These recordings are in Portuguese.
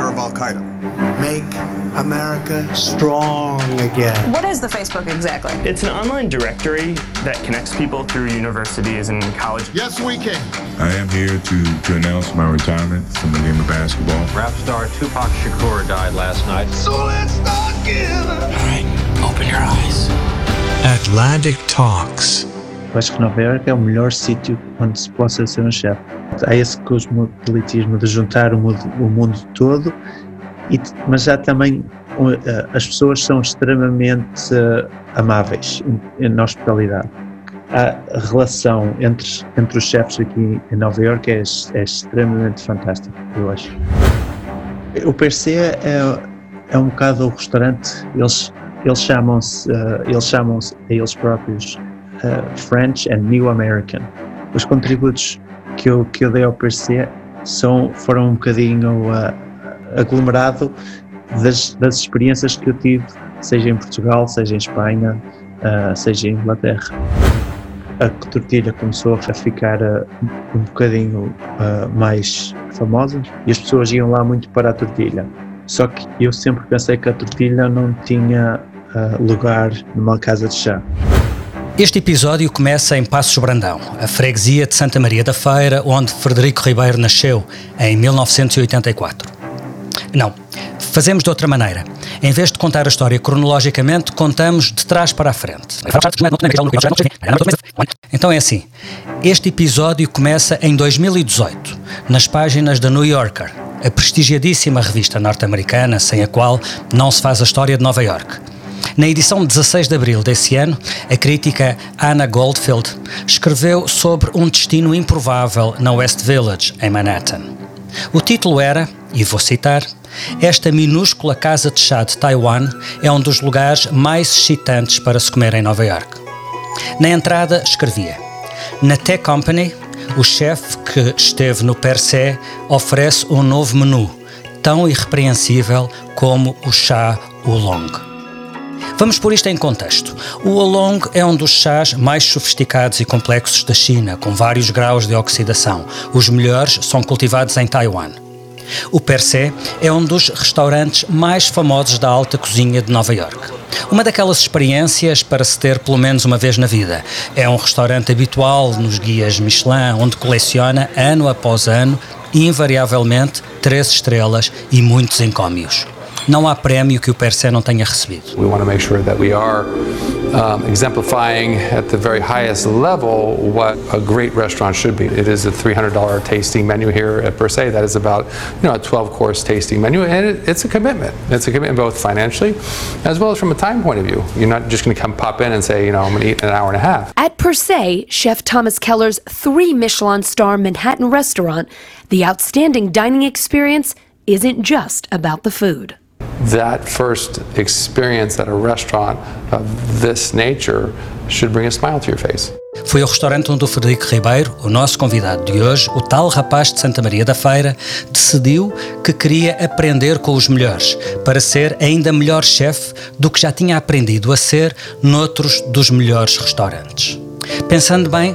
leader of Al Qaeda. Make America strong again. What is the Facebook exactly? It's an online directory that connects people through universities and college. Yes, we can. I am here to, to announce my retirement from the game of basketball. Rap star Tupac Shakur died last night. So let's start again. All right, open your eyes. Atlantic Talks. Eu acho que Nova Iorque é o melhor Há esse cosmopolitismo de juntar o mundo, o mundo todo, e, mas há também as pessoas são extremamente uh, amáveis na hospitalidade. A relação entre, entre os chefes aqui em Nova Iorque é, é extremamente fantástica, eu acho. O PC é, é um bocado o restaurante, eles, eles chamam-se uh, eles chamam-se a eles próprios uh, French and New American. Os contributos que eu, que eu dei ao PC são, foram um bocadinho uh, aglomerado das, das experiências que eu tive, seja em Portugal, seja em Espanha, uh, seja em Inglaterra. A tortilha começou a ficar uh, um bocadinho uh, mais famosa e as pessoas iam lá muito para a tortilha. Só que eu sempre pensei que a tortilha não tinha lugar numa casa de chá. Este episódio começa em Passos Brandão, a freguesia de Santa Maria da Feira, onde Frederico Ribeiro nasceu, em 1984. Não, fazemos de outra maneira. Em vez de contar a história cronologicamente, contamos de trás para a frente. Então é assim: este episódio começa em 2018, nas páginas da New Yorker, a prestigiadíssima revista norte-americana sem a qual não se faz a história de Nova York. Na edição 16 de abril desse ano, a crítica Anna Goldfield escreveu sobre um destino improvável na West Village, em Manhattan. O título era, e vou citar, esta minúscula casa de chá de Taiwan é um dos lugares mais excitantes para se comer em Nova York. Na entrada escrevia: Na Tech Company, o chefe que esteve no per se oferece um novo menu, tão irrepreensível como o chá Oolong. Vamos pôr isto em contexto. O Oolong é um dos chás mais sofisticados e complexos da China, com vários graus de oxidação. Os melhores são cultivados em Taiwan. O Per Se é um dos restaurantes mais famosos da alta cozinha de Nova York. Uma daquelas experiências para se ter pelo menos uma vez na vida. É um restaurante habitual nos guias Michelin, onde coleciona ano após ano, invariavelmente, três estrelas e muitos encómios. Não há prémio que o Per Se não tenha recebido. We want to make sure that we are um, exemplifying at the very highest level what a great restaurant should be. It is a $300 tasting menu here at Per Se that is about you know a 12 course tasting menu, and it, it's a commitment. It's a commitment both financially as well as from a time point of view. You're not just going to come pop in and say you know I'm going to eat in an hour and a half. At Per Se, Chef Thomas Keller's three Michelin star Manhattan restaurant, the outstanding dining experience isn't just about the food. That first experience at a restaurant of this nature should bring a smile to your face. Foi ao restaurante onde o Frederico Ribeiro, o nosso convidado de hoje, o tal rapaz de Santa Maria da Feira, decidiu que queria aprender com os melhores para ser ainda melhor chefe do que já tinha aprendido a ser noutros dos melhores restaurantes. Pensando bem,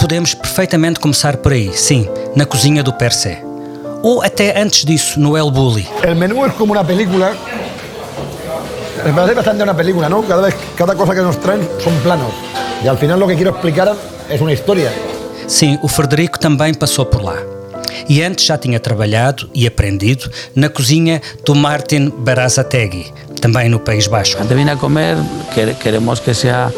podemos perfeitamente começar por aí, sim, na cozinha do Per Se. Ou até antes disso, no El Bulli. El menú es como una película. Me parece bastante una película, ¿no? Cada vez, cada cosa que nos traen son planos. E al final lo que quiero explicar é uma história. Sim, o Frederico também passou por lá. E antes já tinha trabalhado e aprendido na cozinha do Martin Berazategui, também no País Baixo. Antes vine a comer, queremos que sea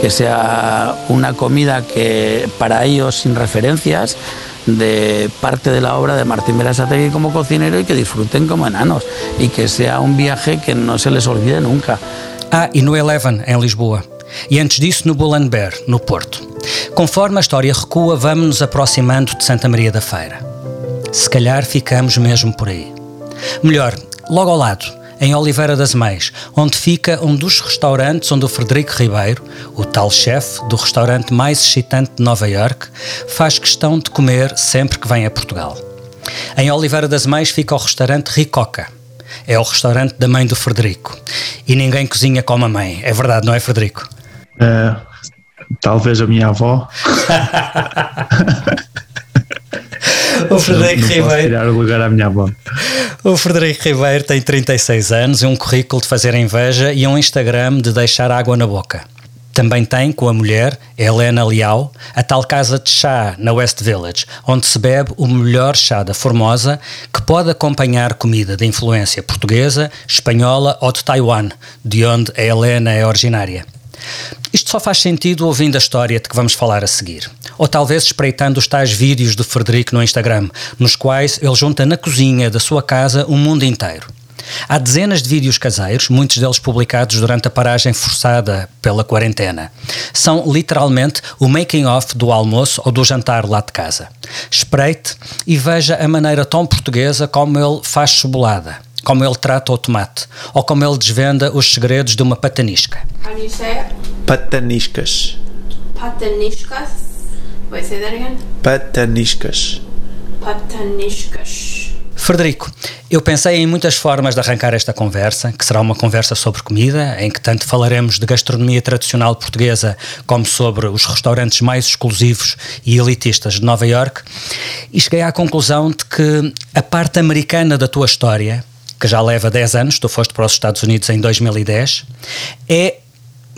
que sea una comida que para ellos sin referencias de parte de la obra de Martín Berasategui como cocinero y que disfruten como enanos y que sea un viaje que no se les olvide nunca. Ah, e no Eleven, em Lisboa. E antes disso no Bear, no Porto. Conforme a história recua, vamos nos aproximando de Santa Maria da Feira. Se calhar ficamos mesmo por aí. Melhor, logo ao lado, em Oliveira das Meias, onde fica um dos restaurantes onde o Frederico Ribeiro, o tal chefe do restaurante mais excitante de Nova York, faz questão de comer sempre que vem a Portugal. Em Oliveira das Meias fica o restaurante Ricoca. É o restaurante da mãe do Frederico. E ninguém cozinha como a mãe. É verdade, não é, Frederico? Uh, talvez a minha avó. o Frederico não, não Ribeiro. tirar o lugar à minha avó. O Frederico Ribeiro tem 36 anos, um currículo de fazer inveja e um Instagram de deixar água na boca. Também tem com a mulher, Helena Leal, a tal casa de chá na West Village, onde se bebe o melhor chá da Formosa, que pode acompanhar comida de influência portuguesa, espanhola ou de Taiwan, de onde a Helena é originária. Isto só faz sentido ouvindo a história de que vamos falar a seguir. Ou talvez espreitando os tais vídeos do Frederico no Instagram, nos quais ele junta na cozinha da sua casa o mundo inteiro. Há dezenas de vídeos caseiros, muitos deles publicados durante a paragem forçada pela quarentena. São literalmente o making-off do almoço ou do jantar lá de casa. Espreite e veja a maneira tão portuguesa como ele faz cebolada, como ele trata o tomate, ou como ele desvenda os segredos de uma patanisca. How do you say it? Pataniscas. Pataniscas. Wait, say that again. Pataniscas. Pataniscas. Frederico, eu pensei em muitas formas de arrancar esta conversa, que será uma conversa sobre comida, em que tanto falaremos de gastronomia tradicional portuguesa como sobre os restaurantes mais exclusivos e elitistas de Nova York, e cheguei à conclusão de que a parte americana da tua história, que já leva 10 anos, tu foste para os Estados Unidos em 2010, é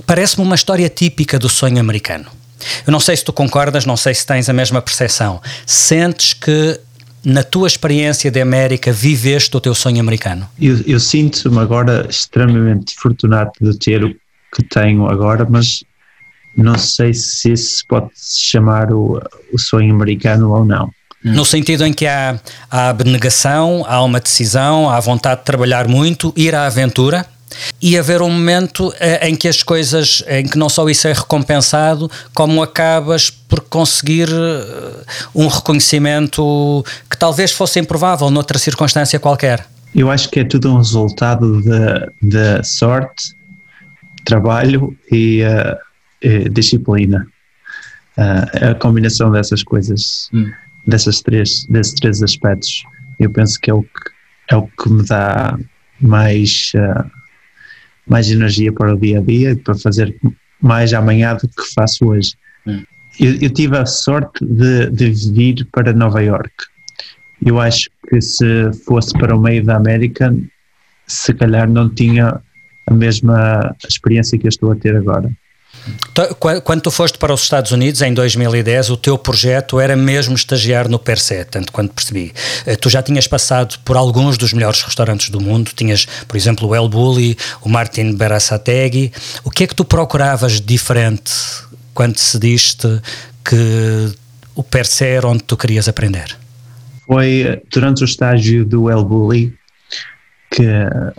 parece-me uma história típica do sonho americano. Eu não sei se tu concordas, não sei se tens a mesma percepção. Sentes que na tua experiência de América, viveste o teu sonho americano? Eu, eu sinto-me agora extremamente fortunado de ter o que tenho agora, mas não sei se isso pode se chamar o, o sonho americano ou não. No sentido em que há, há abnegação, há uma decisão, há vontade de trabalhar muito, ir à aventura e haver um momento eh, em que as coisas, em que não só isso é recompensado, como acabas por conseguir eh, um reconhecimento que talvez fosse improvável noutra circunstância qualquer. Eu acho que é tudo um resultado da sorte, trabalho e, uh, e disciplina. Uh, a combinação dessas coisas, hum. Dessas três, desses três aspectos, eu penso que é o que, é o que me dá mais uh, mais energia para o dia a dia e para fazer mais amanhã do que faço hoje. Hum. Eu, eu, tive a sorte de, de vir para Nova York. Eu acho que se fosse para o meio da América, se calhar não tinha a mesma experiência que eu estou a ter agora. Então, quando tu foste para os Estados Unidos em 2010, o teu projeto era mesmo estagiar no Per Se, tanto quanto percebi. Eh, tu já tinhas passado por alguns dos melhores restaurantes do mundo, tinhas, por exemplo, o El Bulli, o Martin Berasategui. O que é que tu procuravas diferente quando decidiste que o Per Se era onde tu querias aprender? Foi eh, durante o estágio do El Bulli que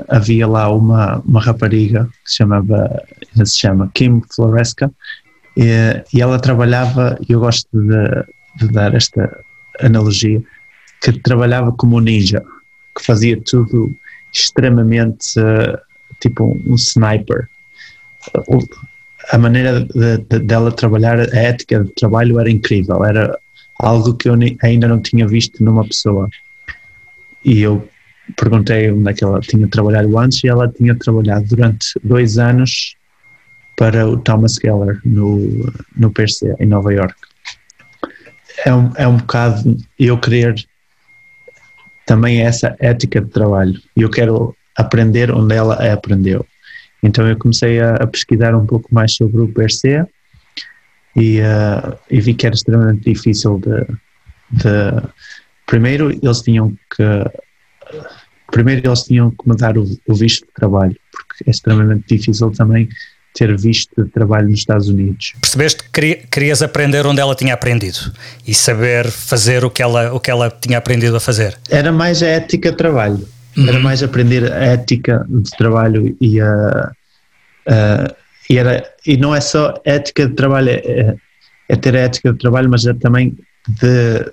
havia lá uma, uma rapariga que se chamava, se chama Kim Floresca, e, e ela trabalhava, e eu gosto de, de, dar esta analogia, que trabalhava como ninja, que fazia tudo extremamente uh, tipo um, sniper. A maneira de, de, dela trabalhar, a ética de trabalho era incrível, era algo que eu ainda não tinha visto numa pessoa. E eu perguntei onde é que ela tinha trabalhado antes e ela tinha trabalhado durante dois anos para o Thomas Keller no, no PRC, em Nova York. É um, é um bocado eu querer também essa ética de trabalho. Eu quero aprender onde ela aprendeu. Então eu comecei a, a pesquisar um pouco mais sobre o PRC e, uh, e vi que era extremamente difícil de, de primeiro eles tinham que primeiro eles tinham que mudar o, o visto de trabalho, porque é extremamente difícil também ter visto de trabalho nos Estados Unidos. Percebeste que querias aprender onde ela tinha aprendido e saber fazer o que ela, o que ela tinha aprendido a fazer? Era mais a ética de trabalho. Uhum. Era mais aprender a ética de trabalho e a. e, era, e não é só ética de trabalho, é, é ter a ética de trabalho, mas é também de,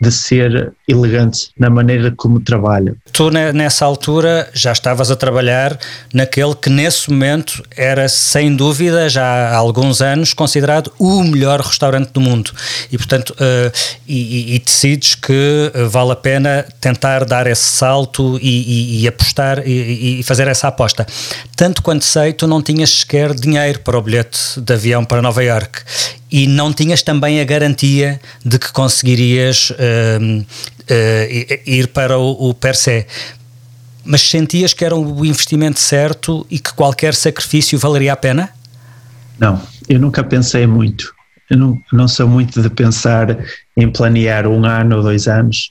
de ser elegante na maneira como trabalha. Tu, nessa altura, já estavas a trabalhar naquele que, nesse momento, era sem dúvida, já há alguns anos, considerado o melhor restaurante do mundo. E, portanto, uh, e, e, decides que eh, vale a pena tentar dar esse salto e, e apostar e, fazer essa aposta. Tanto quanto sei, tu não tinhas sequer dinheiro para o bilhete de avião para Nova York e não tinhas também a garantia de que conseguirias uh, uh, ir para o, o per se. Mas sentias que era o investimento certo e que qualquer sacrifício valeria a pena? Não, eu nunca pensei muito. Eu não, não sou muito de pensar em planear um ano ou dois anos.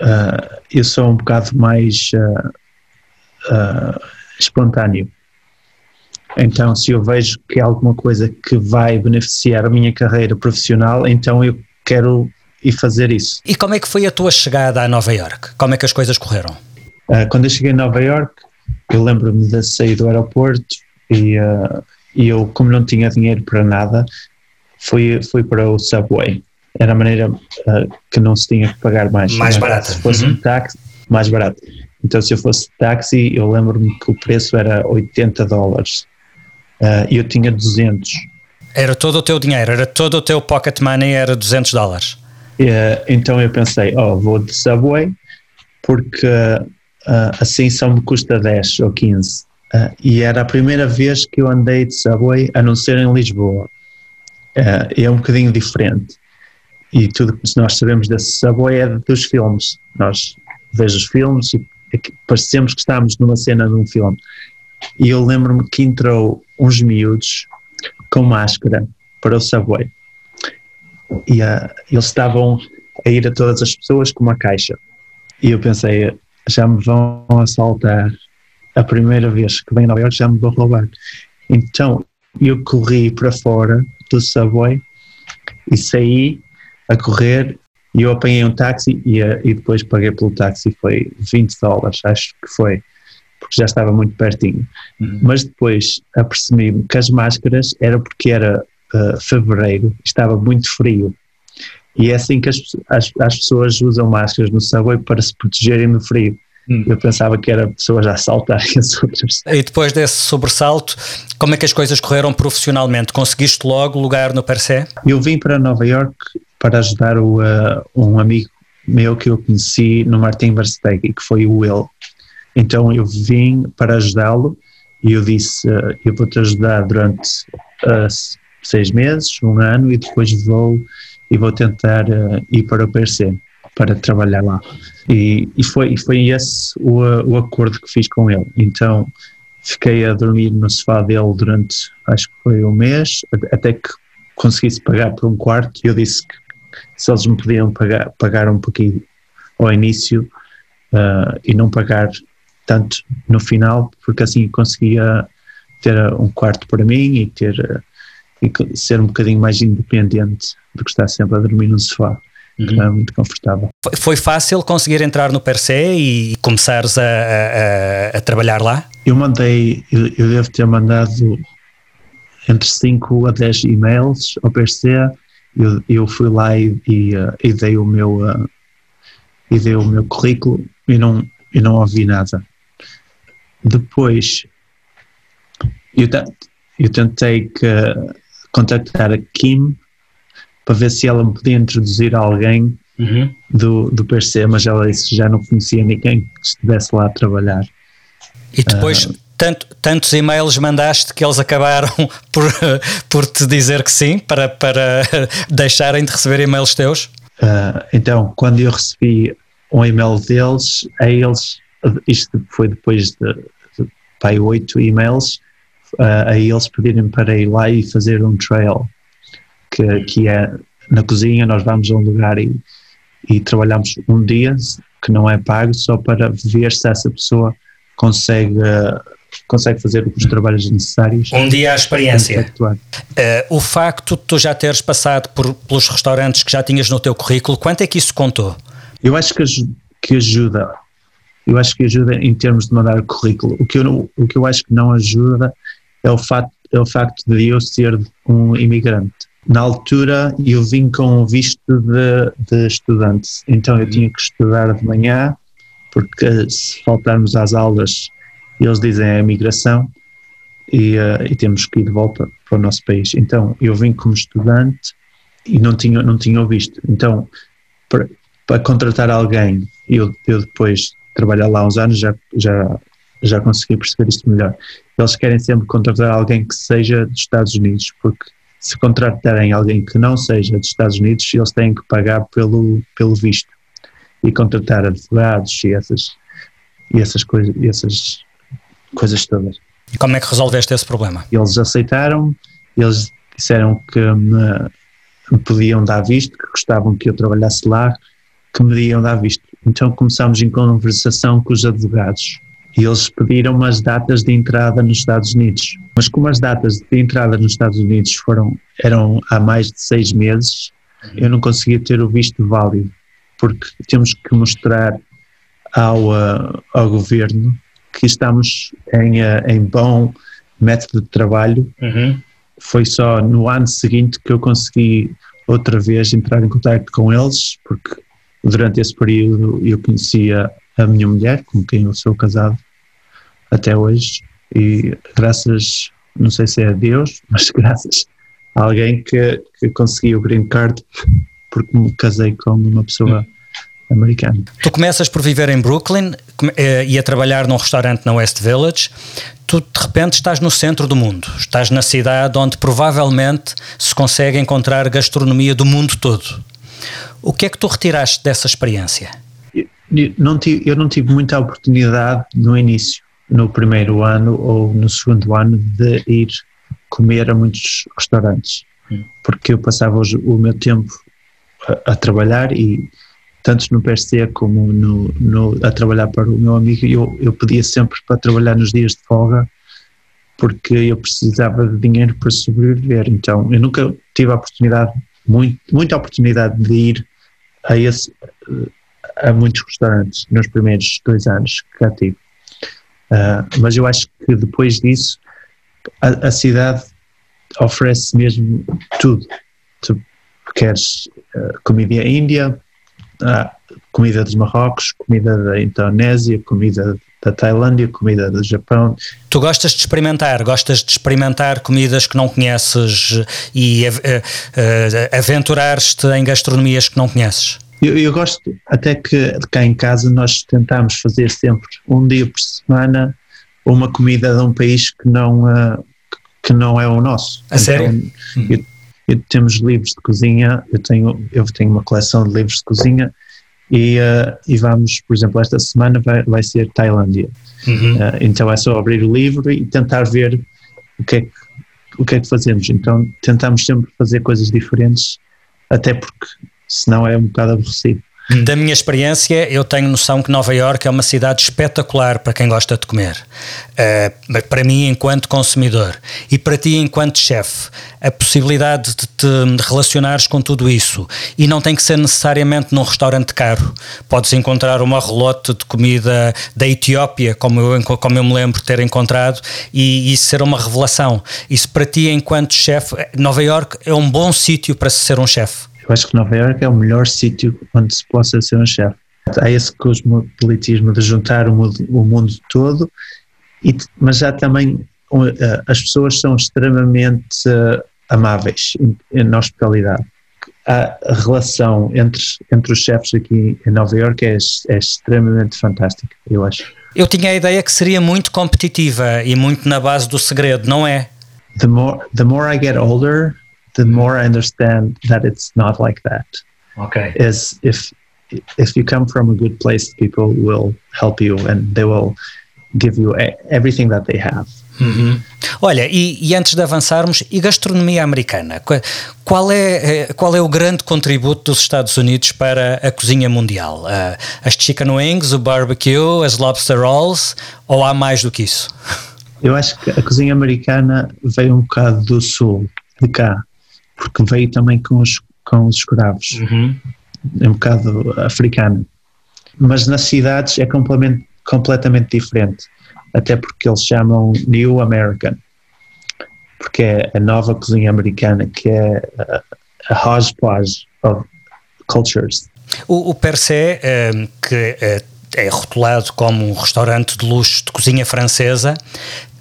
Uh, eu sou um bocado mais uh, uh, espontâneo. Então, se eu vejo que é alguma coisa que vai beneficiar a minha carreira profissional, então eu quero ir fazer isso. E como é que foi a tua chegada a Nova York? Como é que as coisas correram? Uh, quando eu cheguei a Nova York, eu lembro-me de sair do aeroporto e, uh, e eu, como não tinha dinheiro para nada, fui, fui para o Subway. Era a maneira uh, que não se tinha que pagar mais. Mais barata. Se fosse uhum. um táxi, mais barato. Então, se eu fosse táxi, eu lembro-me que o preço era 80 dólares e eu tinha 200. Era todo o teu dinheiro, era todo o teu pocket money, era 200 dólares. Uh, então eu pensei, oh, vou de Subway, porque uh, assim só me custa 10 ou 15. Uh, e era a primeira vez que eu andei de Subway, a não ser em Lisboa. é um bocadinho diferente. E tudo que nós sabemos desse Subway é dos filmes. Nós vemos os filmes e é parecemos que estamos numa cena de um filme. E eu lembro-me que entrou uns miúdos com máscara para o Subway e uh, eles estavam a ir a todas as pessoas com uma caixa. E eu pensei, já me vão assaltar a primeira vez que venho a Nova York, já me vão roubar. Então eu corri para fora do subway e saí a correr e eu apanhei um táxi e, uh, e depois paguei pelo táxi, foi 20 dólares, acho que foi, porque já estava muito pertinho. Uhum. Mas depois apercebi-me que as máscaras era porque era uh, fevereiro, estava muito frio. E é assim que as, as, as, pessoas usam máscaras no subway para se protegerem do frio. Hum. Eu pensava que era pessoas a assaltarem as outras. E depois desse sobressalto, como é que as coisas correram profissionalmente? Conseguiste logo lugar no Percé? Eu vim para Nova York para ajudar o, uh, um amigo meu que eu conheci no Martin Verstegen, que foi o Will. Então eu vim para ajudá-lo e eu disse: uh, Eu vou te ajudar durante uh, seis meses, um ano e depois vou e vou tentar uh, ir para o PRC para trabalhar lá. E, e foi, e foi esse o, o acordo que fiz com ele. Então fiquei a dormir no sofá dele durante, acho que foi um mês, até que conseguisse pagar por um quarto. Eu disse que se eles me podiam pagar, pagar um pouquinho ao início uh, e não pagar tanto no final, porque assim conseguia ter um quarto para mim e ter e ser um bocadinho mais independente do que estar sempre a dormir no sofá. Uhum. Que não é muito confortável. Foi fácil conseguir entrar no Percé e começares a, a, a trabalhar lá? Eu mandei, eu, eu, devo ter mandado entre 5 a 10 e-mails ao PRC. Eu, eu fui lá e, e, uh, e, dei o meu uh, e dei o meu currículo e não, e não ouvi nada. Depois eu, eu tentei que contactar a Kim para ver se ela me podia introduzir a alguém uhum. do, do PRC, mas ela disse que já não conhecia ninguém que estivesse lá a trabalhar. E depois, uh, tanto, tantos e-mails mandaste que eles acabaram por, por te dizer que sim, para, para deixarem de receber e-mails teus? Uh, então, quando eu recebi um e-mail deles, a eles, isto foi depois de, de, de oito e-mails, uh, a eles pedirem para ir lá e fazer um trail, que, que é na cozinha, nós vamos a um lugar e, e trabalhamos um dia, que não é pago, só para ver se essa pessoa consegue, consegue fazer os trabalhos necessários. Um dia a experiência. Uh, o facto de tu já teres passado por, pelos restaurantes que já tinhas no teu currículo, quanto é que isso contou? Eu acho que, que ajuda. Eu acho que ajuda em termos de mandar o currículo. O que eu, o que eu acho que não ajuda é o facto, é o facto de eu ser um imigrante. Na altura eu vim com um visto de, de estudante, então eu tinha que estudar de manhã, porque se faltarmos às aulas eles dizem a imigração e, uh, e temos que ir de volta para o nosso país. Então eu vim como estudante e não tinha, não tinha o visto. Então para, para contratar alguém, eu, eu depois trabalhar lá uns anos já, já, já consegui perceber isto melhor. Eles querem sempre contratar alguém que seja dos Estados Unidos, porque se contratarem alguém que não seja dos Estados Unidos, eles têm que pagar pelo, pelo visto e contratar advogados e essas, e essas, coisas, e essas coisas todas. E como é que resolveste esse problema? Eles aceitaram, eles disseram que me, me podiam dar visto, que gostavam que eu trabalhasse lá, que me iam dar visto. Então começámos em conversação com os advogados e eles pediram umas datas de entrada nos Estados Unidos. Mas como as datas de entrada nos Estados Unidos foram, eram há mais de seis meses, eu não conseguia ter o visto válido, porque temos que mostrar ao, uh, ao governo que estamos em, uh, em bom método de trabalho. Uhum. Foi só no ano seguinte que eu consegui outra vez entrar em contato com eles, porque durante esse período eu conhecia a minha mulher, com quem eu sou casado até hoje, e graças, não sei se é a Deus, mas graças a alguém que, que consegui o green card porque me casei com uma pessoa americana. Tu começas por viver em Brooklyn eh, e a trabalhar num restaurante na West Village. Tu de repente estás no centro do mundo, estás na cidade onde provavelmente se consegue encontrar gastronomia do mundo todo. O que é que tu retiraste dessa experiência? Não tive, eu não tive muita oportunidade no início, no primeiro ano ou no segundo ano, de ir comer a muitos restaurantes, porque eu passava o meu tempo a, a trabalhar e tanto no PSC como no, no, a trabalhar para o meu amigo, eu, eu pedia sempre para trabalhar nos dias de folga porque eu precisava de dinheiro para sobreviver. Então, eu nunca tive a oportunidade, muito, muita oportunidade de ir a, esse, a muitos restaurantes nos primeiros dois anos que cá tive. Uh, mas eu acho que depois disso, a, a cidade oferece mesmo tudo. Tu queres uh, comida índia, ah, comida dos Marrocos, comida da Indonésia, comida da Tailândia, comida do Japão. Tu gostas de experimentar, gostas de experimentar comidas que não conheces e uh, uh, aventurar-te em gastronomias que não conheces? Eu, eu, gosto, até que cá em casa nós tentamos fazer sempre um dia por semana uma comida de um país que não, uh, que não é o nosso. A então, sério? Eu, eu, temos livros de cozinha, eu tenho, eu tenho uma coleção de livros de cozinha e, uh, e vamos, por exemplo, esta semana vai, vai ser Tailândia. Uhum. Uh, então é só abrir o livro e tentar ver o que, é que, o que é que fazemos. Então tentamos sempre fazer coisas diferentes, até porque senão é um bocado aborrecido. Da minha experiência, eu tenho noção que Nova York é uma cidade espetacular para quem gosta de comer. Uh, para mim, enquanto consumidor, e para ti, enquanto chefe, a possibilidade de te relacionares com tudo isso e não tem que ser necessariamente num restaurante caro. Podes encontrar uma relote de comida da Etiópia, como eu, como eu me lembro ter encontrado, e isso ser uma revelação. Isso para ti, enquanto chefe, Nova York é um bom sítio para ser um chefe. Eu acho que Nova Iorque é o melhor sítio onde se possa ser um chefe. Há esse cosmopolitismo de juntar o mundo, o mundo todo, e, mas há também uh, as pessoas são extremamente uh, amáveis na hospitalidade. A, a relação entre, entre os chefes aqui em Nova Iorque é, é extremamente fantástica, eu acho. Eu tinha a ideia que seria muito competitiva e muito na base do segredo, não é? The more, the more I get older, the more I understand that it's not like that. Okay. Is if if you come from a good place, people will help you and they will give you everything that they have. Uhum. Olha, e, e, antes de avançarmos, e gastronomia americana? Qual é, eh, qual é o grande contributo dos Estados Unidos para a cozinha mundial? Uh, as chicken wings, o barbecue, as lobster rolls, ou há mais do que isso? Eu acho que a cozinha americana veio um bocado do sul, de cá porque veio também com os, com os escravos, uhum. é um bocado africano. Mas nas cidades é completamente, completamente diferente, até porque eles chamam New American. porque é a nova cozinha americana, que é a, a hodgepodge of cultures. O, o per se, eh, que eh, é rotulado como um restaurante de luxo de cozinha francesa,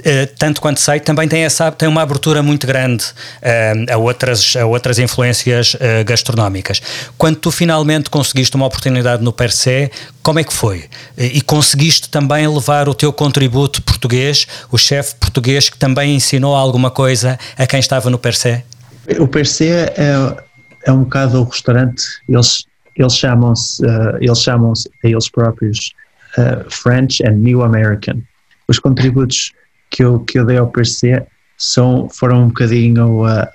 Uh, tanto quanto sei, também tem, essa, tem uma abertura muito grande uh, a, outras, a outras influências uh, gastronómicas. Quando tu finalmente conseguiste uma oportunidade no Per se, como é que foi? e conseguiste também levar o teu contributo português, o chefe português que também ensinou alguma coisa a quem estava no Per se? O Per se é, é um bocado o restaurante, eles, eles chamam-se eles chamam a eles próprios French and New American. Os contributos que eu, que eu dei ao PC são, foram um bocadinho uh,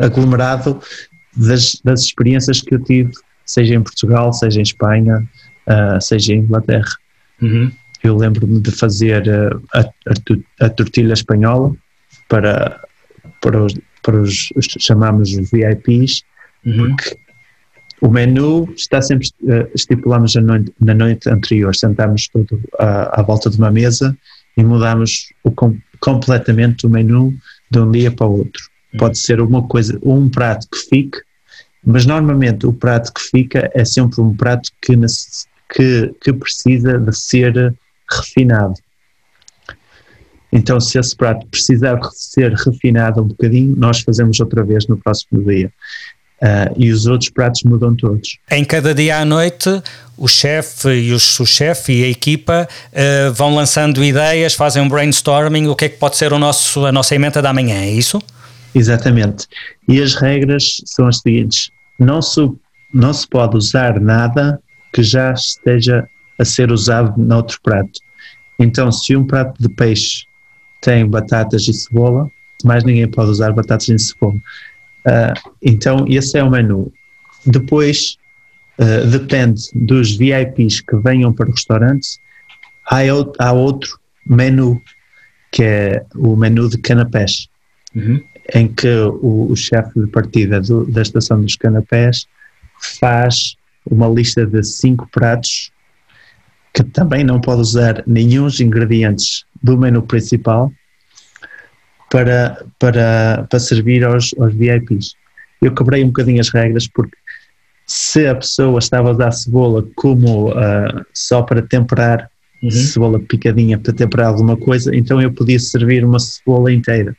aglomerado das, das experiências que eu tive, seja em Portugal, seja em Espanha, uh, seja em Inglaterra. Uhum. Eu lembro-me de fazer uh, a, a, a, tortilha espanhola para, para os, para os, os chamamos os VIPs, uhum. porque o menu está sempre uh, estipulamos na noite, na noite anterior, sentamos todo à, à volta de uma mesa e mudamos o, completamente o menu de um dia para o outro. Hum. Pode ser uma coisa, um prato que fique, mas normalmente o prato que fica é sempre um prato que, que, que precisa de ser refinado. Então, se esse prato precisar ser refinado um bocadinho, nós fazemos outra vez no próximo dia. Uh, e os outros pratos mudam todos. Em cada dia à noite, o chefe e o chefe e a equipa uh, vão lançando ideias, fazem um brainstorming, o que é que pode ser o nosso, a nossa emenda da manhã, é isso? Exatamente. E as regras são as seguintes: não se, não se pode usar nada que já esteja a ser usado noutro prato. Então, se um prato de peixe tem batatas e cebola, mais ninguém pode usar batatas e cebola. Uh, então, esse é o menu. Depois, uh, depende dos VIPs que venham para o restaurante, há, há outro menu, que é o menu de canapés, uhum. em que o, o chefe de partida do, da estação dos canapés faz uma lista de cinco pratos que também não pode usar nenhum dos ingredientes do menu principal para, para, para servir aos, aos VIPs. Eu quebrei um bocadinho as regras porque se a pessoa estava a usar cebola como uh, só para temperar, uhum. cebola picadinha para temperar alguma coisa, então eu podia servir uma cebola inteira.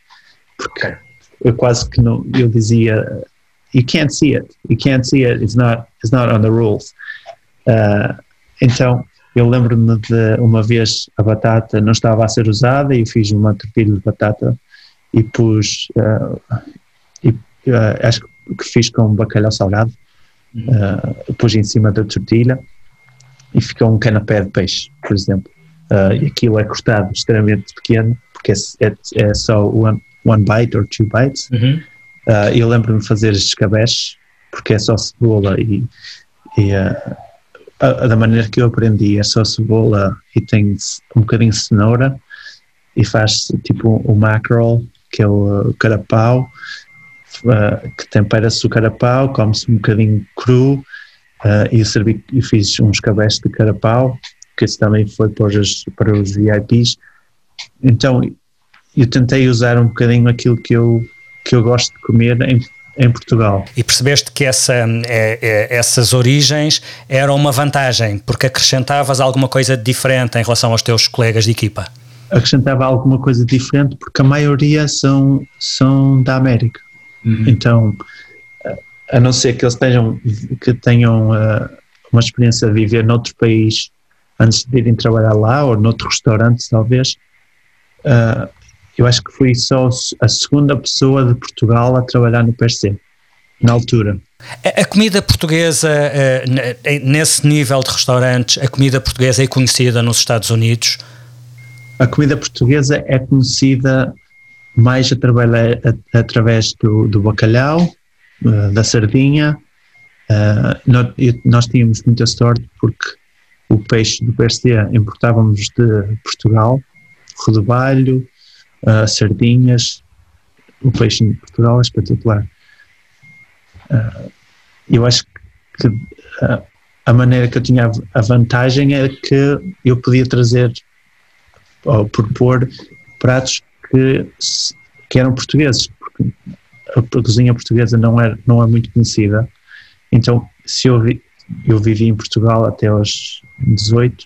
Porque eu quase que não, eu dizia, you can't see it, you can't see it, it's not, it's not on the rules. Uh, então, eu lembro-me de uma vez a batata não estava a ser usada e fiz uma tortilha de batata e pus uh, e, uh, acho que fiz com bacalhau salgado uh, pus em cima da tortilha e ficou um canapé de peixe por exemplo. E aquilo é cortado extremamente pequeno porque é, é, é só one, one bite or two bites. Uhum. eu lembro-me de fazer escabeches porque é só cebola e, e a, a, da maneira que eu aprendi é só cebola e tem um bocadinho de cenoura e faz tipo o um mackerel que é o carapau, uh, que tempera-se o carapau, come-se um bocadinho cru, uh, e, servi, e fiz uns cabeças de carapau, que esse também foi para os, para os VIPs. Então, eu tentei usar um bocadinho aquilo que eu, que eu gosto de comer em, em Portugal. E percebeste que essa, é, é, essas origens eram uma vantagem, porque acrescentavas alguma coisa diferente em relação aos teus colegas de equipa? Acrescentava alguma coisa diferente porque a maioria são, são da América. Uhum. Então, a não ser que eles tenham, que tenham uh, uma experiência de viver noutro país antes de irem trabalhar lá ou noutro restaurante, talvez, uh, eu acho que fui só a segunda pessoa de Portugal a trabalhar no PRC, na altura. A comida portuguesa, uh, nesse nível de restaurantes, a comida portuguesa é conhecida nos Estados Unidos a comida portuguesa é conhecida mais através do, do bacalhau, uh, da sardinha. Uh, nós, tínhamos muita sorte porque o peixe do PST importávamos de Portugal, rodobalho, uh, sardinhas. O peixe em Portugal é espetacular. eu acho que a maneira que eu tinha a vantagem é que eu podia trazer ou propor pratos que que eram portugueses, porque a, cozinha portuguesa não é, não é muito conhecida. Então, se eu, vi, eu vivi em Portugal até aos 18,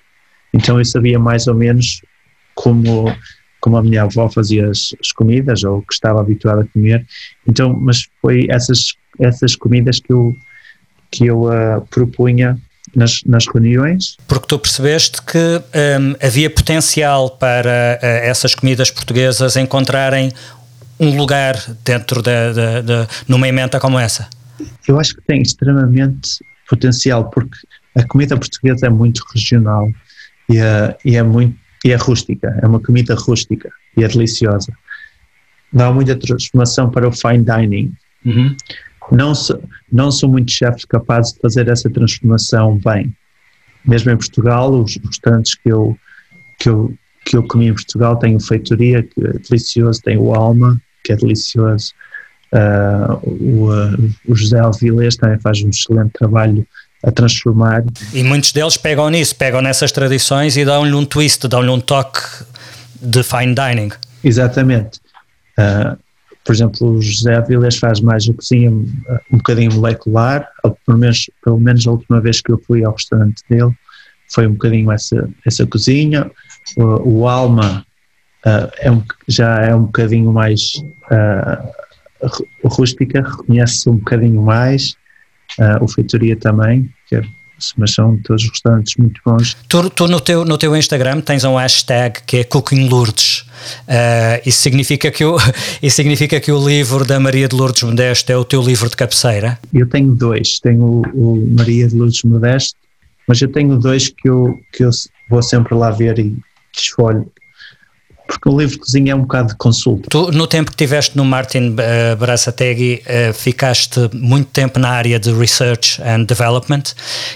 então eu sabia mais ou menos como, como a minha avó fazia as, as comidas, ou que estava habituada a comer. Então, mas foi essas, essas comidas que eu, que eu uh, propunha nas, nas reuniões. Porque tu percebeste que um, havia potencial para uh, essas comidas portuguesas encontrarem um lugar dentro da, de, de, numa emenda como essa? Eu acho que tem extremamente potencial, porque a comida portuguesa é muito regional e é, e é muito e é rústica, é uma comida rústica e é deliciosa. Há muita transformação para o fine dining. Uhum. Não, não são muitos chefes capazes de fazer essa transformação bem. Mesmo em Portugal, os restaurantes que eu, que eu, que eu comi em Portugal têm o Feitoria, que é delicioso, tem o Alma, que é delicioso. Uh, o, uh, o José Alvilés também faz um excelente trabalho a transformar. E muitos deles pegam nisso, pegam nessas tradições e dão-lhe um twist, dão-lhe um toque de fine dining. Exatamente. Uh, por exemplo, o José Avilés faz mais a cozinha um bocadinho molecular, pelo menos, pelo menos a última vez que eu fui ao restaurante dele foi um bocadinho essa, essa cozinha. O, o Alma uh, é um, já é um bocadinho mais uh, rústica, reconhece-se um bocadinho mais. Uh, o Feitoria também, que é, mas são todos restaurantes muito bons. Tu, tu, no, teu, no teu Instagram tens um hashtag que é Cooking Lourdes. Uh, isso, significa que o, isso significa que o livro da Maria de Lourdes Modesto é o teu livro de cabeceira? Eu tenho dois. Tenho o, o Maria de Lourdes Modesto, mas eu tenho dois que eu, que eu vou sempre lá ver e escolho porque o livro de cozinha é um bocado de consulta. Tu, no tempo que estiveste no Martin uh, Barasategui, uh, ficaste muito tempo na área de Research and Development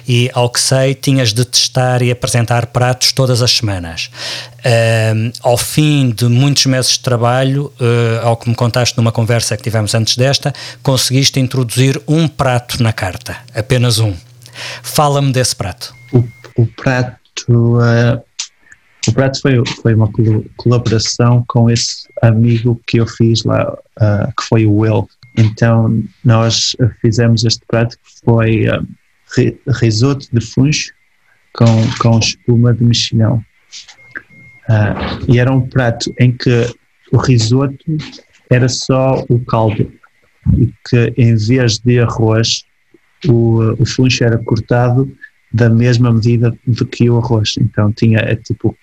e, ao que sei, tinhas de testar e apresentar pratos todas as semanas. Uh, ao fim de muitos meses de trabalho, uh, ao que me contaste numa conversa que tivemos antes desta, conseguiste introduzir um prato na carta, apenas um. Fala-me desse prato. O, o prato o prato foi, foi uma colaboração com esse amigo que eu fiz lá, uh, que foi o Will. Então, nós fizemos este prato que foi uh, risoto de funcho com, com espuma de mexilhão. Uh, e era um prato em que o risoto era só o caldo e que em vez de arroz o, o funcho era cortado da mesma medida do que o arroz. Então tinha é tipo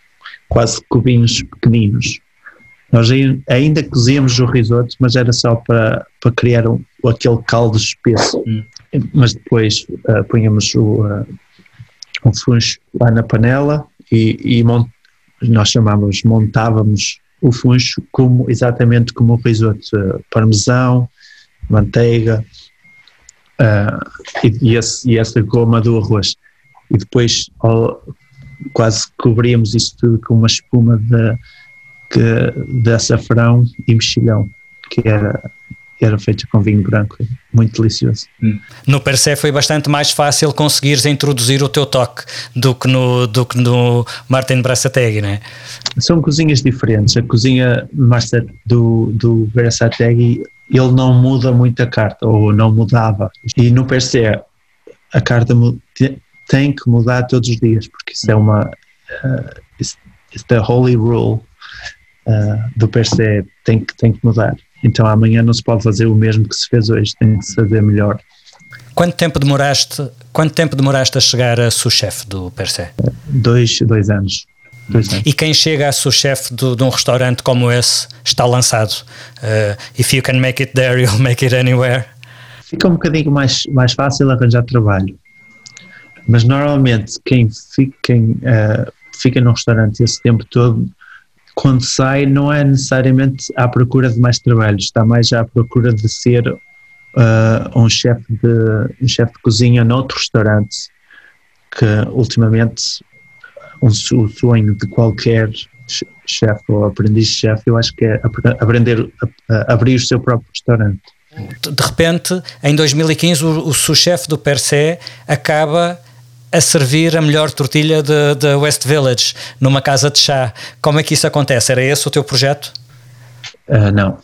quase cubinhos pequeninos. Nós ainda cozíamos o risoto, mas era só para, para criar um, aquele caldo espesso. Hum. Mas depois uh, punhamos o, uh, funcho lá na panela e, e mont, nós chamávamos, montávamos o funcho como, exatamente como o risoto, uh, parmesão, manteiga uh, e, e, esse, e essa goma do arroz. E depois, ao, quase cobríamos isso tudo com uma espuma de, que, de açafrão e mexilhão, que era, era feita com vinho branco, muito delicioso. Hum. No Percé foi bastante mais fácil conseguires introduzir o teu toque do que no, do que no Martin Brassategui, não é? São cozinhas diferentes. A cozinha master do, do Brassategui, ele não muda muito a carta, ou não mudava. E no Percé, a carta tem que mudar todos os dias, porque isso é uma. Uh, it's, it's the holy rule uh, do per se, tem que, tem que mudar. Então amanhã não se pode fazer o mesmo que se fez hoje, tem que se fazer melhor. Quanto tempo demoraste, quanto tempo demoraste a chegar a sous-chefe do per se? Dois, dois anos. Dois anos. E quem chega a sous-chefe de, de, um restaurante como esse está lançado. Uh, if you can make it there, you'll make it anywhere. Fica um bocadinho mais, mais fácil arranjar trabalho mas normalmente quem fica, quem, uh, fica no restaurante esse tempo todo, quando sai, não é necessariamente à procura de mais trabalho, está mais à procura de ser uh, um chefe de, um chef de cozinha noutro restaurante, que ultimamente um, o sonho de qualquer chefe ou aprendiz de chefe, eu acho que é aprender a, abrir o seu próprio restaurante. De repente, em 2015, o, o sous-chefe do Per Se acaba a servir a melhor tortilha de, West Village numa casa de chá. Como é que isso acontece? Era esse o teu projeto? Uh, não,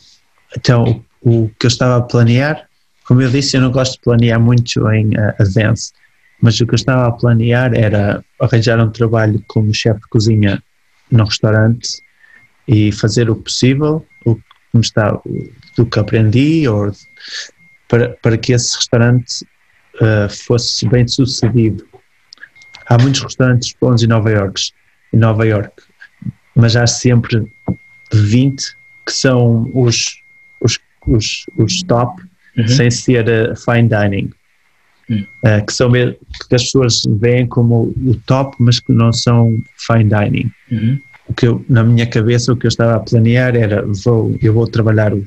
então, o que eu estava a planear, como eu disse, eu não gosto de planear muito em uh, advance, mas o que eu estava a planear era arranjar um trabalho como chefe de cozinha num restaurante e fazer o possível, o que está, do que aprendi, ou para, para que esse restaurante uh, fosse bem sucedido. Há muitos restaurantes bons em Nova York, em Nova York, mas há sempre 20 que são os, os, os, os top, uhum. sem ser uh, fine dining. Uhum. Uh, que são que as pessoas veem como o top, mas que não são fine dining. Uhum. O que eu, na minha cabeça, o que eu estava a planear era: vou, eu vou trabalhar o,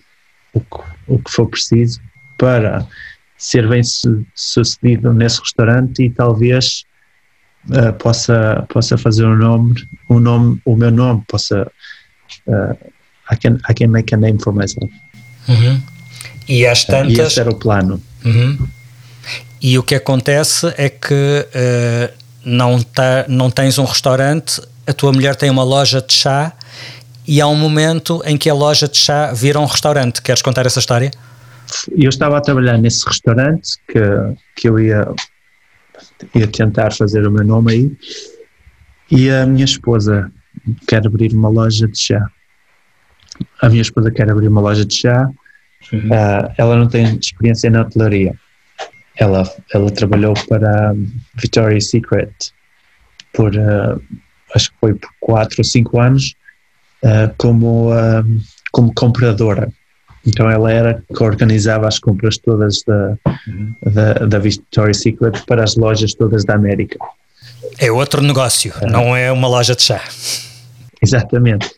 o, o que for preciso para ser bem sucedido nesse restaurante e talvez uh, possa possa fazer um nome, um nome, o meu nome possa uh, I can I can make a name for myself. Uhum. E às tantas. Uh, e esse era o plano. Uhum. E o que acontece é que não, tá, não tens um restaurante, a tua mulher tem uma loja de chá e há um momento em que a loja de chá vira um restaurante. Queres contar essa história? Eu estava a trabalhar nesse restaurante que, que eu ia, ia tentar fazer o meu nome aí e a minha esposa quer abrir uma loja de chá a minha esposa quer abrir uma loja de chá, uhum. uh, ela não tem experiência na hotelaria. Ela, ela trabalhou para Victoria's Secret por, uh, acho que foi por 4 ou 5 anos, uh, como, como compradora. Então ela era que organizava as compras todas da, da, da Victoria's Secret para as lojas todas da América. É outro negócio, não é uma loja de chá. Exatamente.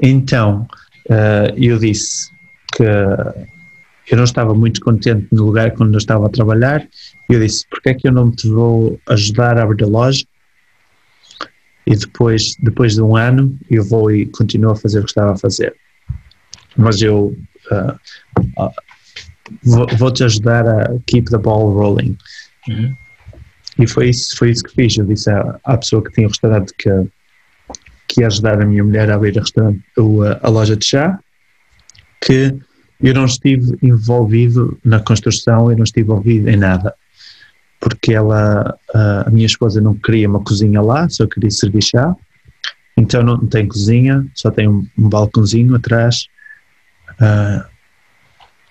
Então, uh, eu disse que eu não estava muito contente no lugar quando eu estava a trabalhar. Eu disse: porque é que eu não te vou ajudar a abrir a loja? E depois, depois de um ano, eu vou e continuo a fazer o que estava a fazer. Mas eu uh, uh, vou, vou, te ajudar a keep the ball rolling. Uhum. E foi isso, foi isso que fiz. Eu disse à, à pessoa que tinha o restaurante que que ia ajudar a minha mulher a abrir a, restaurante, a, a loja de chá, que eu não estive envolvido na construção, eu não estive envolvido em nada, porque ela, a minha esposa não queria uma cozinha lá, só queria servir chá, então não tem cozinha, só tem um, um balcãozinho atrás, uh,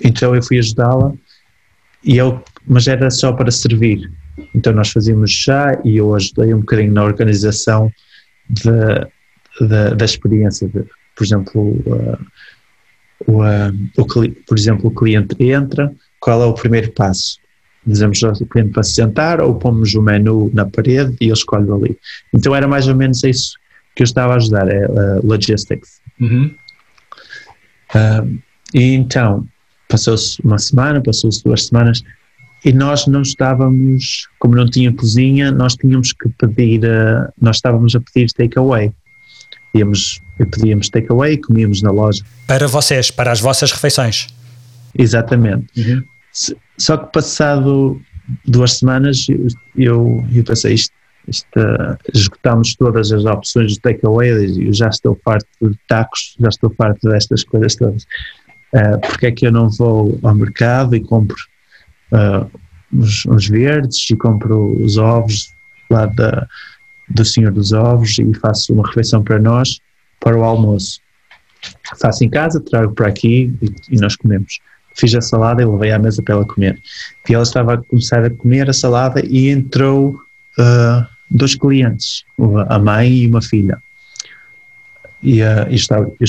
então eu fui ajudá-la, e eu, mas era só para servir, então nós fazíamos chá e eu ajudei um bocadinho na organização de, da, da experiência. De, por exemplo, uh, o, uh, o, por exemplo, o cliente entra, qual é o primeiro passo? Dizemos ao cliente para se sentar ou pomos o menu na parede e ele escolhe ali. Então era mais ou menos isso que eu estava a ajudar, é uh, logistics. Uhum. Uh, e então, passou-se uma semana, passou-se duas semanas, e nós não estávamos, como não tinha cozinha, nós tínhamos que pedir, uh, nós estávamos a pedir takeaway íamos, pedíamos takeaway e comíamos na loja. Para vocês, para as vossas refeições? Exatamente. Uhum. Só que passado duas semanas eu, eu pensei isto, esgotámos todas as opções de takeaway eu já estou farto de tacos, já estou farto destas coisas todas. Uh, porque é que eu não vou ao mercado e compro uh, uns, uns verdes e compro os ovos lá da, do Senhor dos Ovos e faço uma refeição para nós para o almoço. Faço em casa, trago para aqui e, e nós comemos. Fiz a salada e levei à mesa para ela comer. E ela estava a começar a comer a salada e entrou uh, dois clientes, a mãe e uma filha. E uh, eu, eu,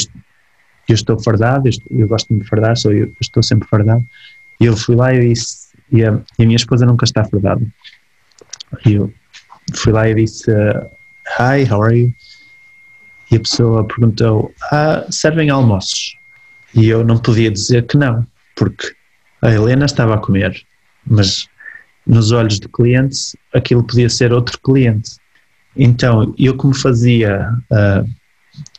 eu, estou fardado, eu, eu, gosto de me fardar, sou eu, estou sempre fardado. E eu fui lá e disse, e a, e a minha esposa nunca está fardada. E eu fui lá e disse Hi, how are you? E a pessoa perguntou ah, servem almoços? E eu não podia dizer que não, porque a Helena estava a comer, mas nos olhos do cliente aquilo podia ser outro cliente. Então eu como fazia uh,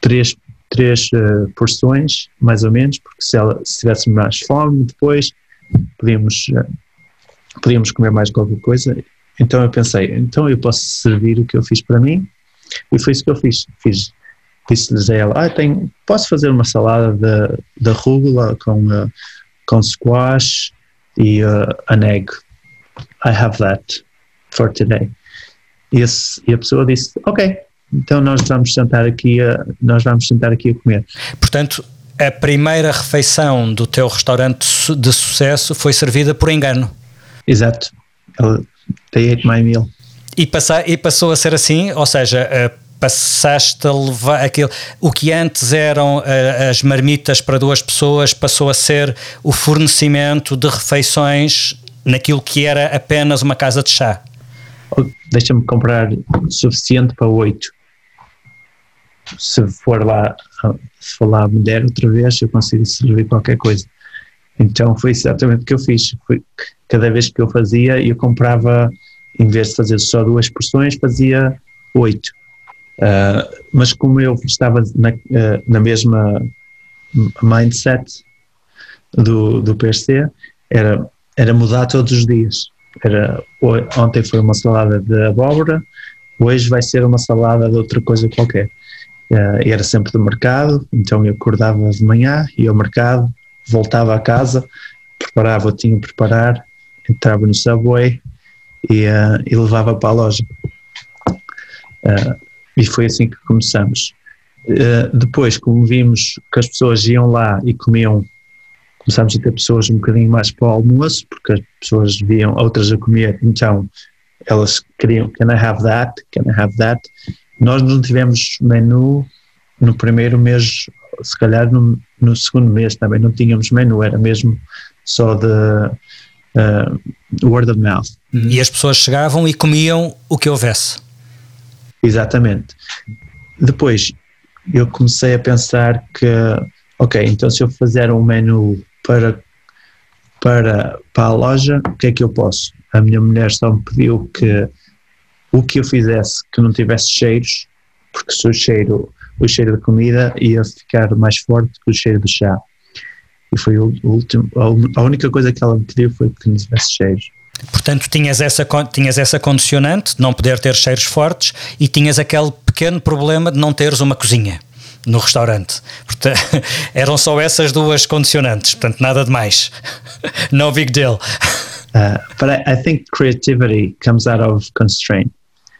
três, três uh, porções, mais ou menos, porque se, ela, se tivéssemos mais fome depois podíamos, uh, podíamos comer mais qualquer coisa então eu pensei, então eu posso servir o que eu fiz para mim, e foi isso que eu fiz. Fiz disse-lhes a ela, ah, tenho, posso fazer uma salada de, de rúgula com, com squash e uh, an egg. I have that for today. E, esse, e a pessoa disse, ok, então nós vamos sentar aqui a, nós vamos sentar aqui a comer. Portanto, a primeira refeição do teu restaurante de sucesso foi servida por engano. Exato. They ate my meal. E, passa, e passou a ser assim, ou seja, passaste a levar aquilo, o que antes eram as marmitas para duas pessoas passou a ser o fornecimento de refeições naquilo que era apenas uma casa de chá. Deixa-me comprar suficiente para oito. Se for lá, se for lá a mulher outra vez, eu consigo servir qualquer coisa. Então foi exatamente o que eu fiz. Foi, cada vez que eu fazia, eu comprava, em vez de fazer só duas porções, fazia oito. Uh, mas como eu estava na, uh, na mesma mindset do, do PSC, era, era mudar todos os dias. Era, ontem foi uma salada de abóbora, hoje vai ser uma salada de outra coisa qualquer. Uh, era sempre do mercado, então eu acordava de manhã, ia ao mercado, voltava a casa, preparava o que tinha a preparar, entrava no Subway e, uh, e levava para a loja. Uh, e foi assim que começamos. Uh, depois, como vimos que as pessoas iam lá e comiam, começámos a ter pessoas um bocadinho mais para o almoço, porque as pessoas viam outras a comer, então elas queriam, can I have that, can I have that. Nós não tivemos menu no primeiro mês, se calhar no, no segundo mês também não tínhamos menu, era mesmo só de uh, word of mouth. E as pessoas chegavam e comiam o que houvesse. Exatamente. Depois eu comecei a pensar que, ok, então se eu fizer um menu para, para, para a loja, o que é que eu posso? A minha mulher só me pediu que o que eu fizesse que não tivesse cheiros, porque se o cheiro, o cheiro de comida ia ficar mais forte que o cheiro do chá. E foi o último, a única coisa que ela me pediu foi que não tivesse cheiros. Portanto, tinhas essa, tinhas essa condicionante de não poder ter cheiros fortes e tinhas aquele pequeno problema de não teres uma cozinha no restaurante. Portanto, eram só essas duas condicionantes, portanto, nada de mais. no big deal. Uh, but I, I, think creativity comes out of constraint.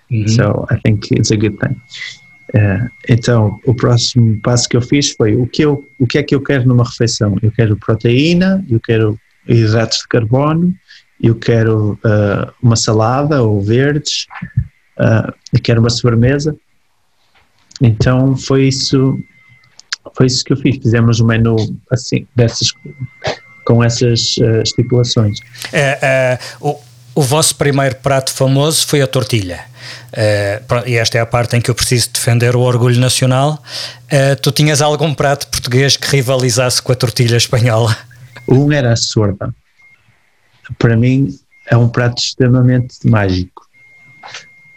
Mm -hmm. So I think it's a good thing. Uh, então, o próximo passo que eu fiz foi o que, eu, o que é que eu quero numa refeição? Eu quero proteína, eu quero hidratos de carbono, eu quero uh, uma salada ou verdes, uh, eu quero uma sobremesa. Então foi isso, foi isso que eu fiz. Fizemos um menu assim, dessas, com essas uh, estipulações. É, o, o vosso primeiro prato famoso foi a tortilha. Uh, e esta é a parte em que eu preciso defender o orgulho nacional. Uh, tu tinhas algum prato português que rivalizasse com a tortilha espanhola? Um era a sorda para mim é um prato extremamente mágico,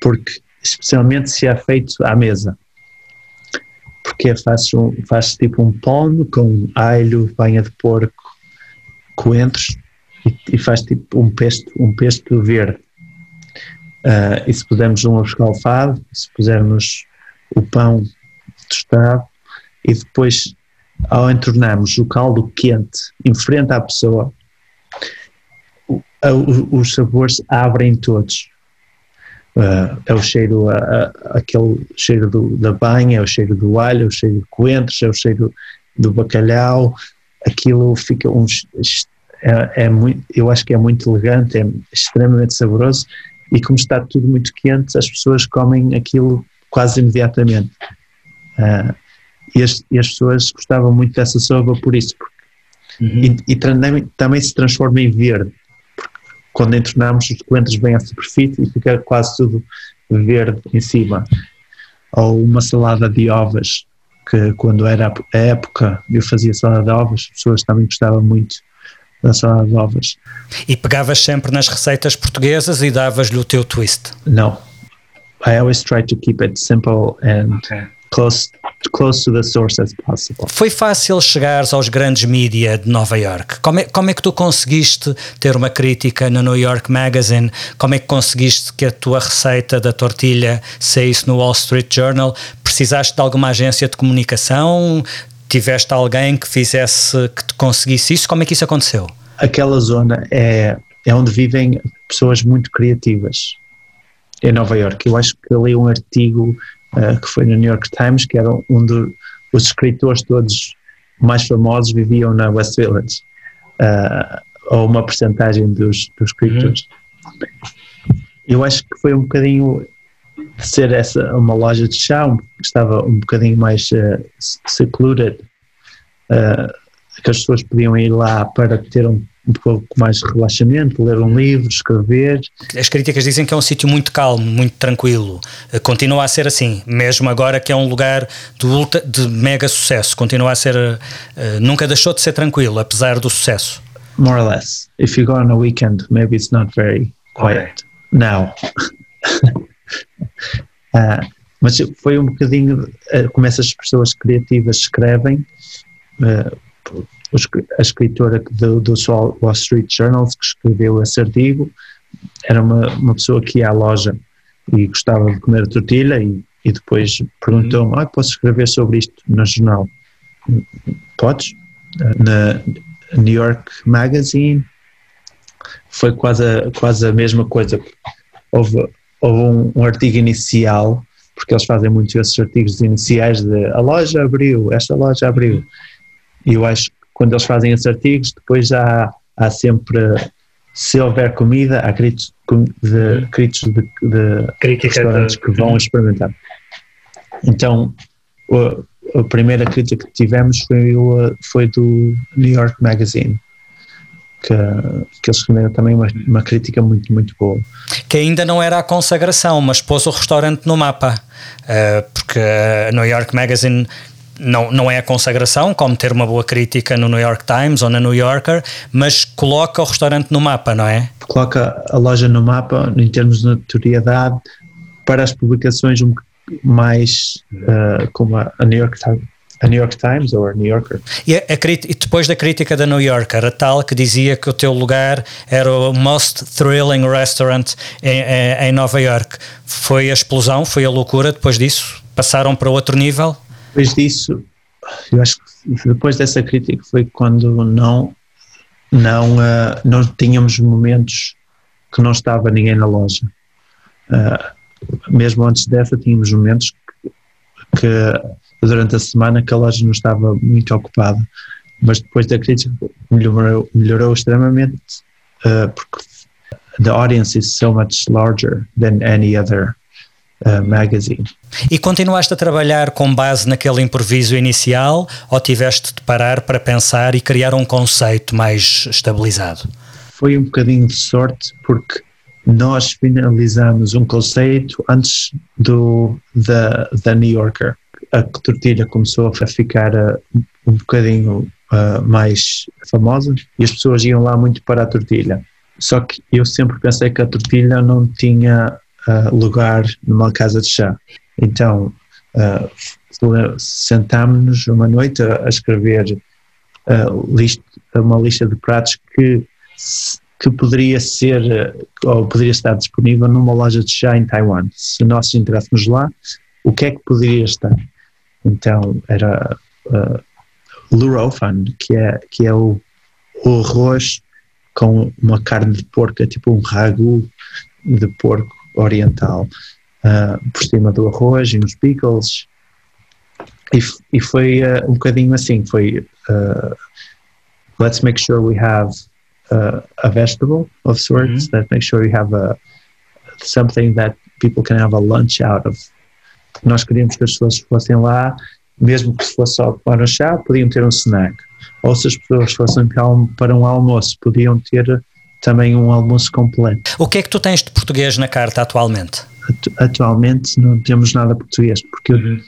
porque especialmente se é feito à mesa, um, faz tipo um pão com alho, banha de porco, coentros e, e faz tipo um pesto, um pesto verde. Uh, e se pusermos um escalfado, se pusermos o pão tostado e depois ao entornarmos o caldo quente em frente à pessoa, os sabores abrem todos. Uh, é o cheiro, uh, aquele cheiro do, da banha, é o cheiro do alho, é o cheiro de coentros, é o cheiro do bacalhau, aquilo fica um, é, é, muito, eu acho que é muito elegante, é extremamente saboroso e como está tudo muito quente, as pessoas comem aquilo quase imediatamente. Uh, e, as, e, as, pessoas gostavam muito dessa sopa por isso, uhum. e, e também, também se transforma em verde quando entornamos, os coentros vêm à superfície e fica quase tudo verde em cima. Ou uma salada de ovas, que quando era a época eu fazia salada de ovas, as pessoas também gostavam muito da salada de ovas. E pegavas sempre nas receitas portuguesas e davas-lhe o teu twist? Não. I always try to keep it simple and okay. close close to the source as possible. Foi fácil chegares aos grandes mídia de Nova York. Como é, como é que tu conseguiste ter uma crítica no New York Magazine? Como é que conseguiste que a tua receita da tortilha saísse no Wall Street Journal? Precisaste de alguma agência de comunicação? Tiveste alguém que fizesse, que te conseguisse isso? Como é que isso aconteceu? Aquela zona é, é onde vivem pessoas muito criativas em Nova York. Eu acho que li um artigo uh, que foi no New York Times, que era um dos escritores todos mais famosos viviam na West Village, uh, ou uma porcentagem dos, dos escritores. Uhum. Eu acho que foi um bocadinho de ser essa uma loja de chá, que estava um bocadinho mais uh, secluded, uh, que as pessoas podiam ir lá para ter um um pouco mais de relaxamento, ler um livro, escrever. As críticas dizem que é um sítio muito calmo, muito tranquilo. Eh, continua a ser assim, mesmo agora que é um lugar de, ultra, de mega sucesso. Continua a ser. Uh, nunca deixou de ser tranquilo, apesar do sucesso. More or less. If you go on a weekend, maybe it's not very quiet okay. now. uh, mas foi um bocadinho uh, como essas pessoas criativas escrevem. A escritora do, do Wall Street Journal que escreveu esse artigo era uma, uma pessoa que ia à loja e gostava de comer tortilha e, e depois perguntou-me, uhum. ah, posso escrever sobre isto no jornal? Podes? Na New York Magazine foi quase a, quase a mesma coisa. Houve, houve um, um artigo inicial, porque eles fazem muitos esses artigos iniciais de a loja abriu, esta loja abriu. E eu acho quando eles fazem esses artigos, depois há, há sempre, se houver comida, há críticos de, críticos de, de restaurantes que vão experimentar. Então, a, a primeira crítica que tivemos foi, foi do New York Magazine. Que, que eles escreveram também uma, uma crítica muito, muito boa. Que ainda não era a consagração, mas pôs o restaurante no mapa, uh, porque a New York Magazine não, não é a consagração, como ter uma boa crítica no New York Times ou na New Yorker, mas coloca o restaurante no mapa, não é? Coloca a loja no mapa em termos de notoriedade para as publicações mais uh, como a New York Times. A New York Times ou a New Yorker. E, a, a, e, depois da crítica da New Yorker, a tal que dizia que o teu lugar era o most thrilling restaurant em, em, em Nova York. Foi a explosão, foi a loucura depois disso? Passaram para outro nível? Depois disso, eu acho que depois dessa crítica foi quando não não uh, não tínhamos momentos que não estava ninguém na loja. Uh, mesmo antes dessa tínhamos momentos que, que, durante a semana que a loja não estava muito ocupada, mas depois da crítica melhorou, melhorou extremamente uh, porque the audience is so much larger than any other uh, magazine. E continuaste a trabalhar com base naquele improviso inicial ou tiveste de parar para pensar e criar um conceito mais estabilizado? Foi um bocadinho de sorte porque nós finalizamos um conceito antes do da, da New Yorker. A tortilha começou a ficar uh, um bocadinho uh, mais famosa e as pessoas iam lá muito para a tortilha. Só que eu sempre pensei que a tortilha não tinha uh, lugar numa casa de chá. Então, uh, sentámos-nos uma noite a, a escrever uh, uma lista de pratos que, que poderia ser ou poderia estar disponível numa loja de chá em Taiwan. Se nós entrássemos lá, o que é que poderia estar? Então, era uh, Lurofan, que é, que é o, o arroz com uma carne de porco, é tipo um ragu de porco oriental uh, por cima do arroz e nos pickles. E, e foi uh, um bocadinho assim, foi uh, let's make sure we have a vegetable of sorts, mm-hmm. let's make sure we have a something that people can have a lunch out of. Nós queríamos que as pessoas fossem lá, mesmo que se fosse só para o chá, podiam ter um snack. Ou se as pessoas fossem para um almoço, podiam ter também um almoço completo. O que é que tu tens de português na carta atualmente? Atualmente não temos nada português, porque eu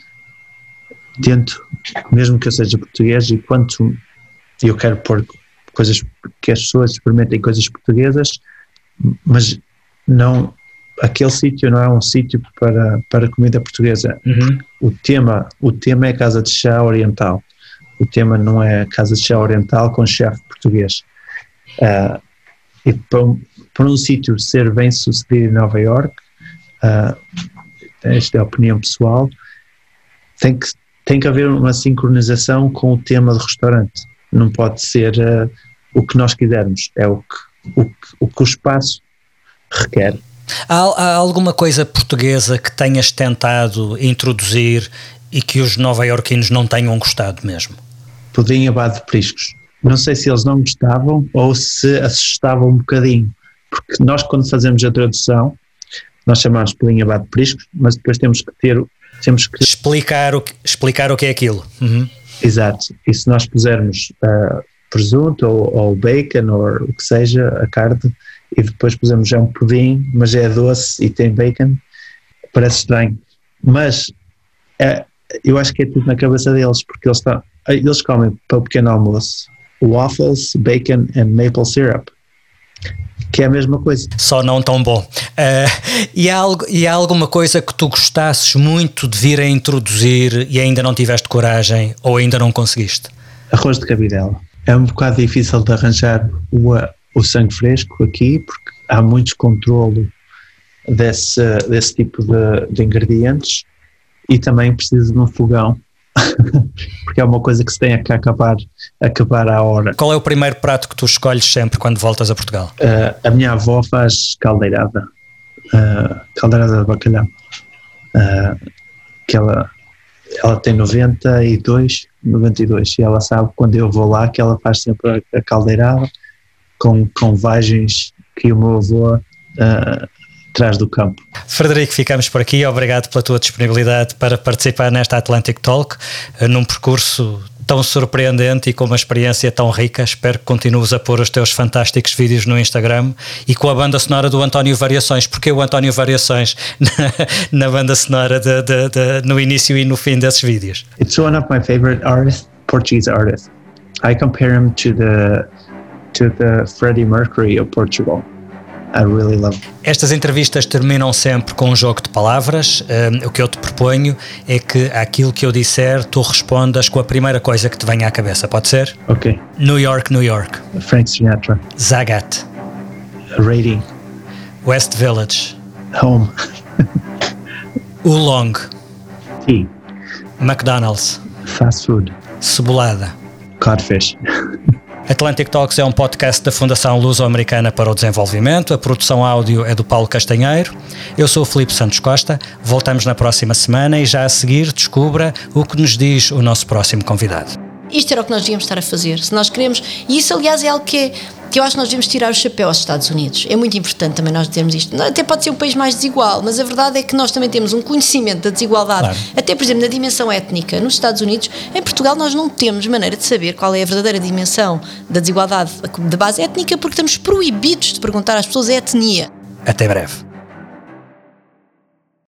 tento, mesmo que eu seja português, e quanto eu quero pôr coisas que as pessoas experimentem coisas portuguesas, mas não aquele sítio não é um sítio para, para comida portuguesa. Uhum. O, tema, o tema é casa de chá oriental. O tema não é casa de chá oriental com chefe português. Uh, e para um, para um sítio ser bem sucedido em Nova York, uh, esta é a opinião pessoal, tem que, tem que haver uma sincronização com o tema do restaurante. Não pode ser uh, o que nós quisermos, é o que o, o, que o espaço requer. Há, há, alguma coisa portuguesa que tenhas tentado introduzir e que os nova-iorquinos não tenham gostado mesmo? Pudim abado de priscos. Não sei se eles não gostavam ou se assustavam um bocadinho, porque nós quando fazemos a tradução, nós chamamos pudim abado de priscos, mas depois temos que ter temos que explicar o que, explicar o que é aquilo. Uhum. Exato. E se nós pusermos uh, presunto ou, ou, bacon ou o que seja, a carne, e depois pusemos já um pudim, mas é doce e tem bacon, parece estranho. Mas é, eu acho que é tudo na cabeça deles, porque eles, estão, eles comem para o pequeno almoço waffles, bacon and maple syrup que é a mesma coisa. Só não tão bom. Uh, e, há, e há alguma coisa que tu gostasses muito de vir a introduzir e ainda não tiveste coragem ou ainda não conseguiste? Arroz de cabidela. É um bocado difícil de arranjar o, o sangue fresco aqui, porque há muitos controle desse, desse tipo de, de ingredientes e também precisa de um fogão porque é uma coisa que se tem que acabar, acabar à hora. Qual é o primeiro prato que tu escolhes sempre quando voltas a Portugal? Uh, a minha avó faz caldeirada, uh, caldeirada de bacalhau, uh, que ela, ela tem 92, 92, e ela sabe quando eu vou lá que ela faz sempre a, caldeirada com, com vagens que o meu avô trás do campo. Frederico, ficamos por aqui. Obrigado pela tua disponibilidade para participar nesta Atlantic Talk, eh, num percurso tão surpreendente e com uma experiência tão rica. Espero que continues a pôr os teus fantásticos vídeos no Instagram e com a banda sonora do António Variações. Porque o António Variações na, na banda sonora de, de, de, no início e no fim desses vídeos? It's one of my favorite artists, Portuguese artists. I compare him to the to the Freddie Mercury of Portugal. I really love. Estas entrevistas terminam sempre com um jogo de palavras. Um, o que eu te proponho é que aquilo que eu disser, tu respondas com a primeira coisa que te venha à cabeça. Pode ser? Ok. New York, New York. Frank Sinatra. Zagat. Rating. West Village. Home. Oolong. Tea. McDonald's. Fast food. Cebolada. Codfish. Atlantic Talks é um podcast da Fundação Luso-Americana para o Desenvolvimento. A produção áudio é do Paulo Castanheiro. Eu sou o Felipe Santos Costa. Voltamos na próxima semana e já a seguir descubra o que nos diz o nosso próximo convidado. Isto era o que nós devíamos estar a fazer. Se nós queremos, e isso aliás é algo que é que eu acho que nós devemos tirar o chapéu aos Estados Unidos. É muito importante também nós dizermos isto. Até pode ser um país mais desigual, mas a verdade é que nós também temos um conhecimento da desigualdade, claro. até por exemplo na dimensão étnica. Nos Estados Unidos, em Portugal, nós não temos maneira de saber qual é a verdadeira dimensão da desigualdade de base étnica porque estamos proibidos de perguntar às pessoas a etnia. Até breve.